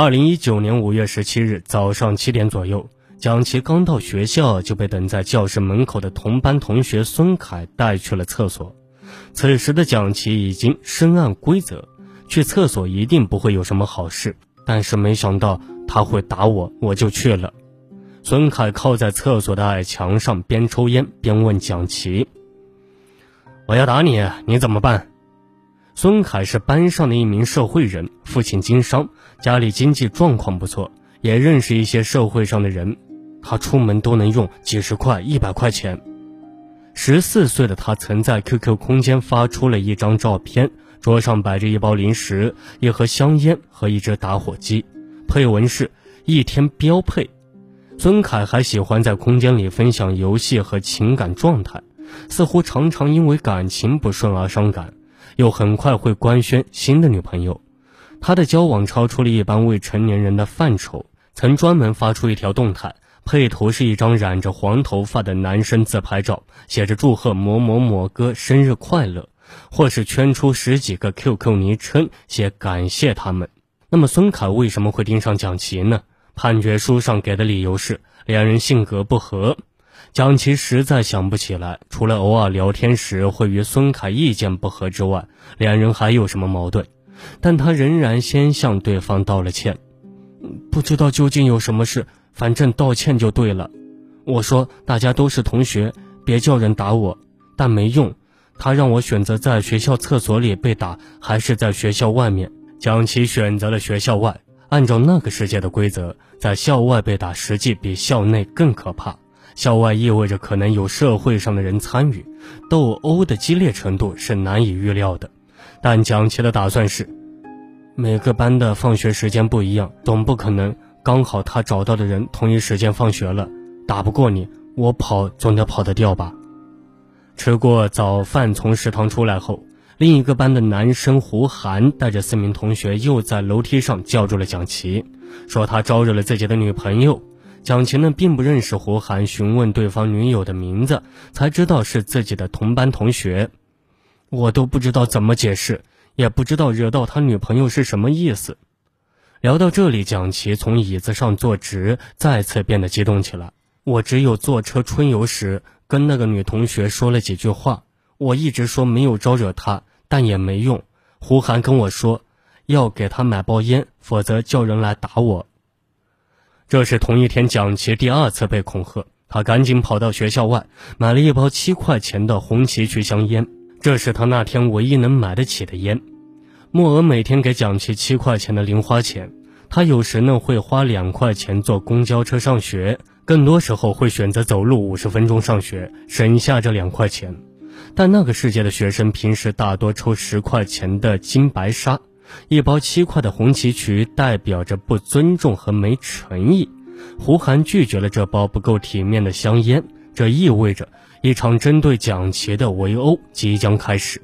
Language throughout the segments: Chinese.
二零一九年五月十七日早上七点左右，蒋奇刚到学校就被等在教室门口的同班同学孙凯带去了厕所。此时的蒋奇已经深谙规则，去厕所一定不会有什么好事。但是没想到他会打我，我就去了。孙凯靠在厕所的矮墙上，边抽烟边问蒋奇：“我要打你，你怎么办？”孙凯是班上的一名社会人，父亲经商，家里经济状况不错，也认识一些社会上的人，他出门都能用几十块、一百块钱。十四岁的他曾在 QQ 空间发出了一张照片。桌上摆着一包零食、一盒香烟和一只打火机，配文是“一天标配”。孙凯还喜欢在空间里分享游戏和情感状态，似乎常常因为感情不顺而伤感，又很快会官宣新的女朋友。他的交往超出了一般未成年人的范畴，曾专门发出一条动态，配图是一张染着黄头发的男生自拍照，写着“祝贺某某某哥生日快乐”。或是圈出十几个 QQ 昵称，写感谢他们。那么孙凯为什么会盯上蒋奇呢？判决书上给的理由是两人性格不合。蒋奇实在想不起来，除了偶尔聊天时会与孙凯意见不合之外，两人还有什么矛盾。但他仍然先向对方道了歉。不知道究竟有什么事，反正道歉就对了。我说大家都是同学，别叫人打我，但没用。他让我选择在学校厕所里被打，还是在学校外面。蒋奇选择了学校外。按照那个世界的规则，在校外被打实际比校内更可怕。校外意味着可能有社会上的人参与，斗殴的激烈程度是难以预料的。但蒋奇的打算是，每个班的放学时间不一样，总不可能刚好他找到的人同一时间放学了。打不过你，我跑总得跑得掉吧。吃过早饭，从食堂出来后，另一个班的男生胡涵带着四名同学又在楼梯上叫住了蒋奇，说他招惹了自己的女朋友。蒋奇呢并不认识胡涵，询问对方女友的名字，才知道是自己的同班同学。我都不知道怎么解释，也不知道惹到他女朋友是什么意思。聊到这里，蒋奇从椅子上坐直，再次变得激动起来。我只有坐车春游时。跟那个女同学说了几句话，我一直说没有招惹她，但也没用。胡涵跟我说，要给她买包烟，否则叫人来打我。这是同一天蒋奇第二次被恐吓，他赶紧跑到学校外买了一包七块钱的红旗渠香烟，这是他那天唯一能买得起的烟。莫娥每天给蒋奇七块钱的零花钱，他有时呢会花两块钱坐公交车上学。更多时候会选择走路五十分钟上学，省下这两块钱。但那个世界的学生平时大多抽十块钱的金白沙，一包七块的红旗渠代表着不尊重和没诚意。胡涵拒绝了这包不够体面的香烟，这意味着一场针对蒋奇的围殴即将开始。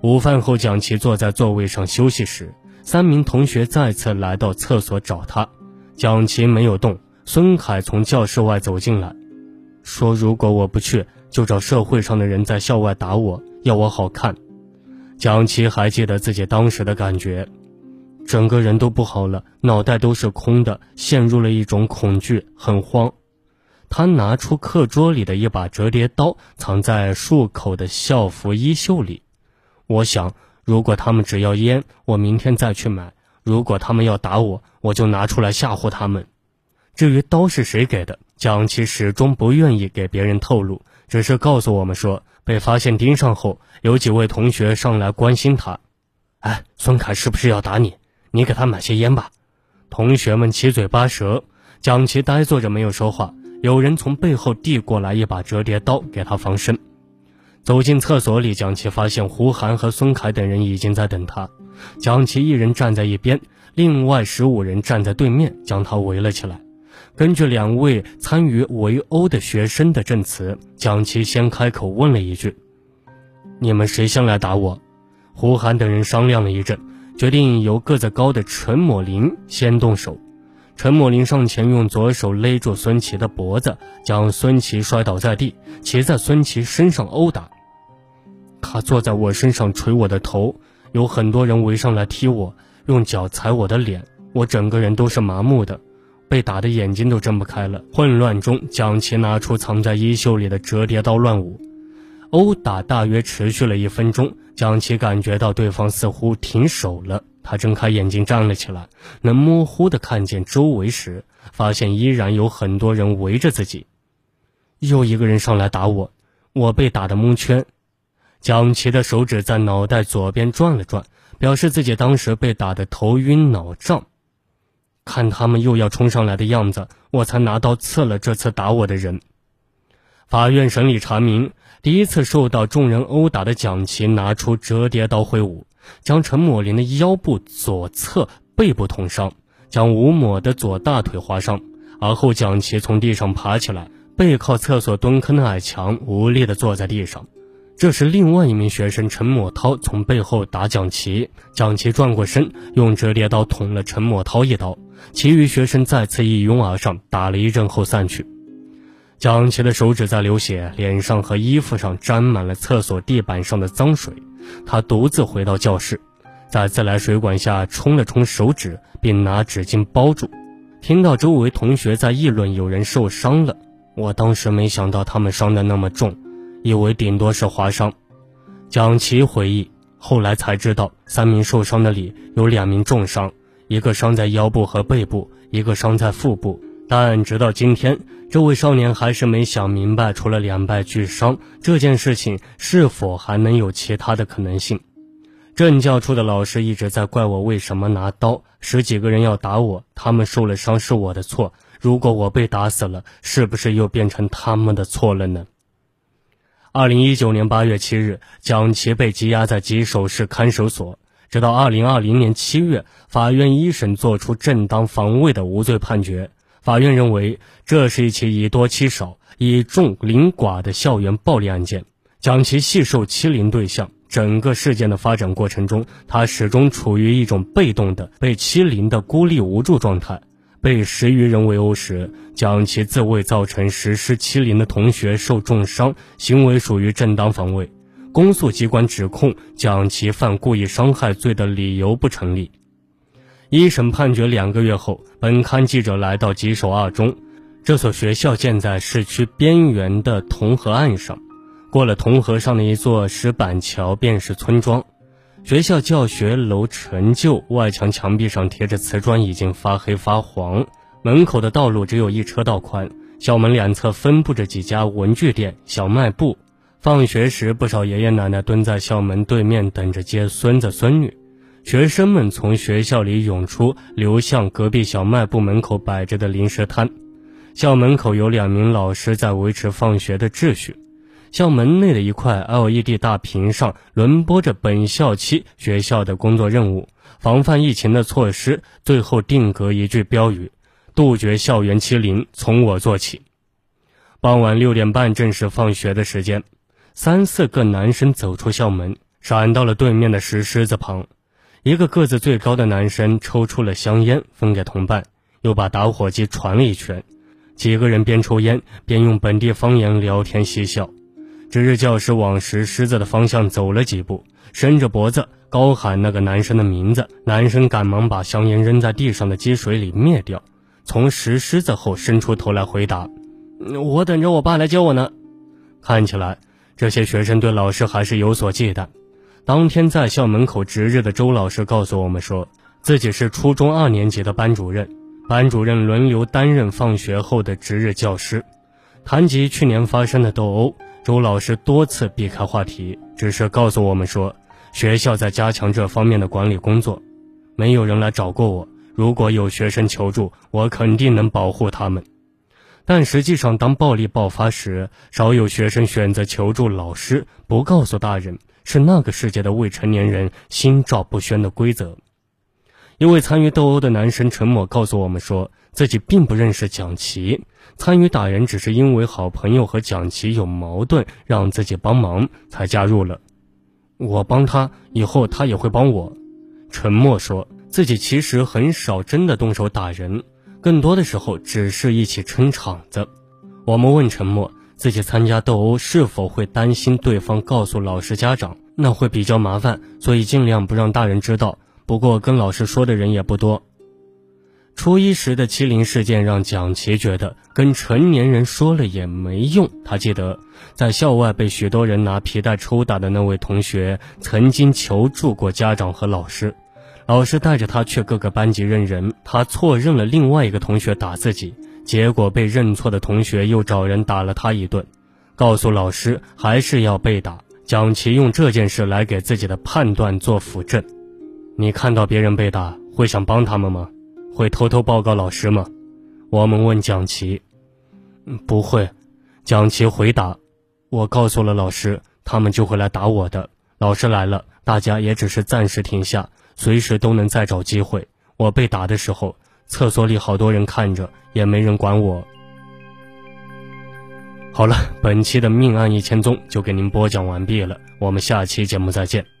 午饭后，蒋奇坐在座位上休息时，三名同学再次来到厕所找他，蒋奇没有动。孙凯从教室外走进来，说：“如果我不去，就找社会上的人在校外打我，要我好看。”蒋奇还记得自己当时的感觉，整个人都不好了，脑袋都是空的，陷入了一种恐惧，很慌。他拿出课桌里的一把折叠刀，藏在束口的校服衣袖里。我想，如果他们只要烟，我明天再去买；如果他们要打我，我就拿出来吓唬他们。至于刀是谁给的，蒋奇始终不愿意给别人透露，只是告诉我们说，被发现盯上后，有几位同学上来关心他。哎，孙凯是不是要打你？你给他买些烟吧。同学们七嘴八舌，蒋奇呆坐着没有说话。有人从背后递过来一把折叠刀给他防身。走进厕所里，蒋奇发现胡涵和孙凯等人已经在等他。蒋奇一人站在一边，另外十五人站在对面，将他围了起来。根据两位参与围殴的学生的证词，蒋奇先开口问了一句：“你们谁先来打我？”胡涵等人商量了一阵，决定由个子高的陈抹林先动手。陈默林上前用左手勒住孙琦的脖子，将孙琦摔倒在地，骑在孙琦身上殴打。他坐在我身上捶我的头，有很多人围上来踢我，用脚踩我的脸。我整个人都是麻木的，被打的眼睛都睁不开了。混乱中，蒋奇拿出藏在衣袖里的折叠刀乱舞，殴打大约持续了一分钟。蒋奇感觉到对方似乎停手了，他睁开眼睛站了起来，能模糊的看见周围时，发现依然有很多人围着自己。又一个人上来打我，我被打得蒙圈。蒋奇的手指在脑袋左边转了转，表示自己当时被打得头晕脑胀。看他们又要冲上来的样子，我才拿刀刺了这次打我的人。法院审理查明，第一次受到众人殴打的蒋奇拿出折叠刀挥舞，将陈抹林的腰部左侧背部捅伤，将吴某的左大腿划伤。而后蒋奇从地上爬起来，背靠厕所蹲坑的矮墙，无力地坐在地上。这时，另外一名学生陈某涛从背后打蒋奇，蒋奇转过身，用折叠刀捅了陈某涛一刀。其余学生再次一拥而上，打了一阵后散去。蒋奇的手指在流血，脸上和衣服上沾满了厕所地板上的脏水。他独自回到教室，在自来水管下冲了冲手指，并拿纸巾包住。听到周围同学在议论有人受伤了，我当时没想到他们伤得那么重。以为顶多是划伤，蒋奇回忆，后来才知道，三名受伤的里有两名重伤，一个伤在腰部和背部，一个伤在腹部。但直到今天，这位少年还是没想明白，除了两败俱伤这件事情，是否还能有其他的可能性？政教处的老师一直在怪我为什么拿刀，十几个人要打我，他们受了伤是我的错。如果我被打死了，是不是又变成他们的错了呢？二零一九年八月七日，蒋奇被羁押在吉首市看守所，直到二零二零年七月，法院一审作出正当防卫的无罪判决。法院认为，这是一起以多欺少、以众凌寡的校园暴力案件。蒋其系受欺凌对象，整个事件的发展过程中，他始终处于一种被动的、被欺凌的孤立无助状态。被十余人围殴时，蒋奇自卫造成实施欺凌的同学受重伤，行为属于正当防卫。公诉机关指控蒋奇犯故意伤害罪的理由不成立。一审判决两个月后，本刊记者来到吉首二中，这所学校建在市区边缘的同河岸上，过了同河上的一座石板桥便是村庄。学校教学楼陈旧，外墙墙壁上贴着瓷砖，已经发黑发黄。门口的道路只有一车道宽，校门两侧分布着几家文具店、小卖部。放学时，不少爷爷奶奶蹲在校门对面等着接孙子孙女。学生们从学校里涌出，流向隔壁小卖部门口摆着的零食摊。校门口有两名老师在维持放学的秩序。校门内的一块 LED 大屏上轮播着本校期学校的工作任务、防范疫情的措施，最后定格一句标语：“杜绝校园欺凌，从我做起。”傍晚六点半正是放学的时间，三四个男生走出校门，闪到了对面的石狮子旁。一个个子最高的男生抽出了香烟分给同伴，又把打火机传了一圈。几个人边抽烟边用本地方言聊天嬉笑。值日教师往石狮子的方向走了几步，伸着脖子高喊那个男生的名字。男生赶忙把香烟扔在地上的积水里灭掉，从石狮子后伸出头来回答：“我等着我爸来接我呢。”看起来这些学生对老师还是有所忌惮。当天在校门口值日的周老师告诉我们说，自己是初中二年级的班主任，班主任轮流担任放学后的值日教师。谈及去年发生的斗殴。周老师多次避开话题，只是告诉我们说，学校在加强这方面的管理工作。没有人来找过我，如果有学生求助，我肯定能保护他们。但实际上，当暴力爆发时，少有学生选择求助老师，不告诉大人，是那个世界的未成年人心照不宣的规则。一位参与斗殴的男生陈某告诉我们说，自己并不认识蒋奇。参与打人只是因为好朋友和蒋奇有矛盾，让自己帮忙才加入了。我帮他，以后他也会帮我。陈默说自己其实很少真的动手打人，更多的时候只是一起撑场子。我们问陈默，自己参加斗殴是否会担心对方告诉老师家长，那会比较麻烦，所以尽量不让大人知道。不过跟老师说的人也不多。初一时的欺凌事件让蒋奇觉得跟成年人说了也没用。他记得在校外被许多人拿皮带抽打的那位同学，曾经求助过家长和老师，老师带着他去各个班级认人。他错认了另外一个同学打自己，结果被认错的同学又找人打了他一顿，告诉老师还是要被打。蒋奇用这件事来给自己的判断做辅证。你看到别人被打，会想帮他们吗？会偷偷报告老师吗？我们问蒋奇，不会。蒋奇回答：“我告诉了老师，他们就会来打我的。老师来了，大家也只是暂时停下，随时都能再找机会。我被打的时候，厕所里好多人看着，也没人管我。”好了，本期的命案一千宗就给您播讲完毕了，我们下期节目再见。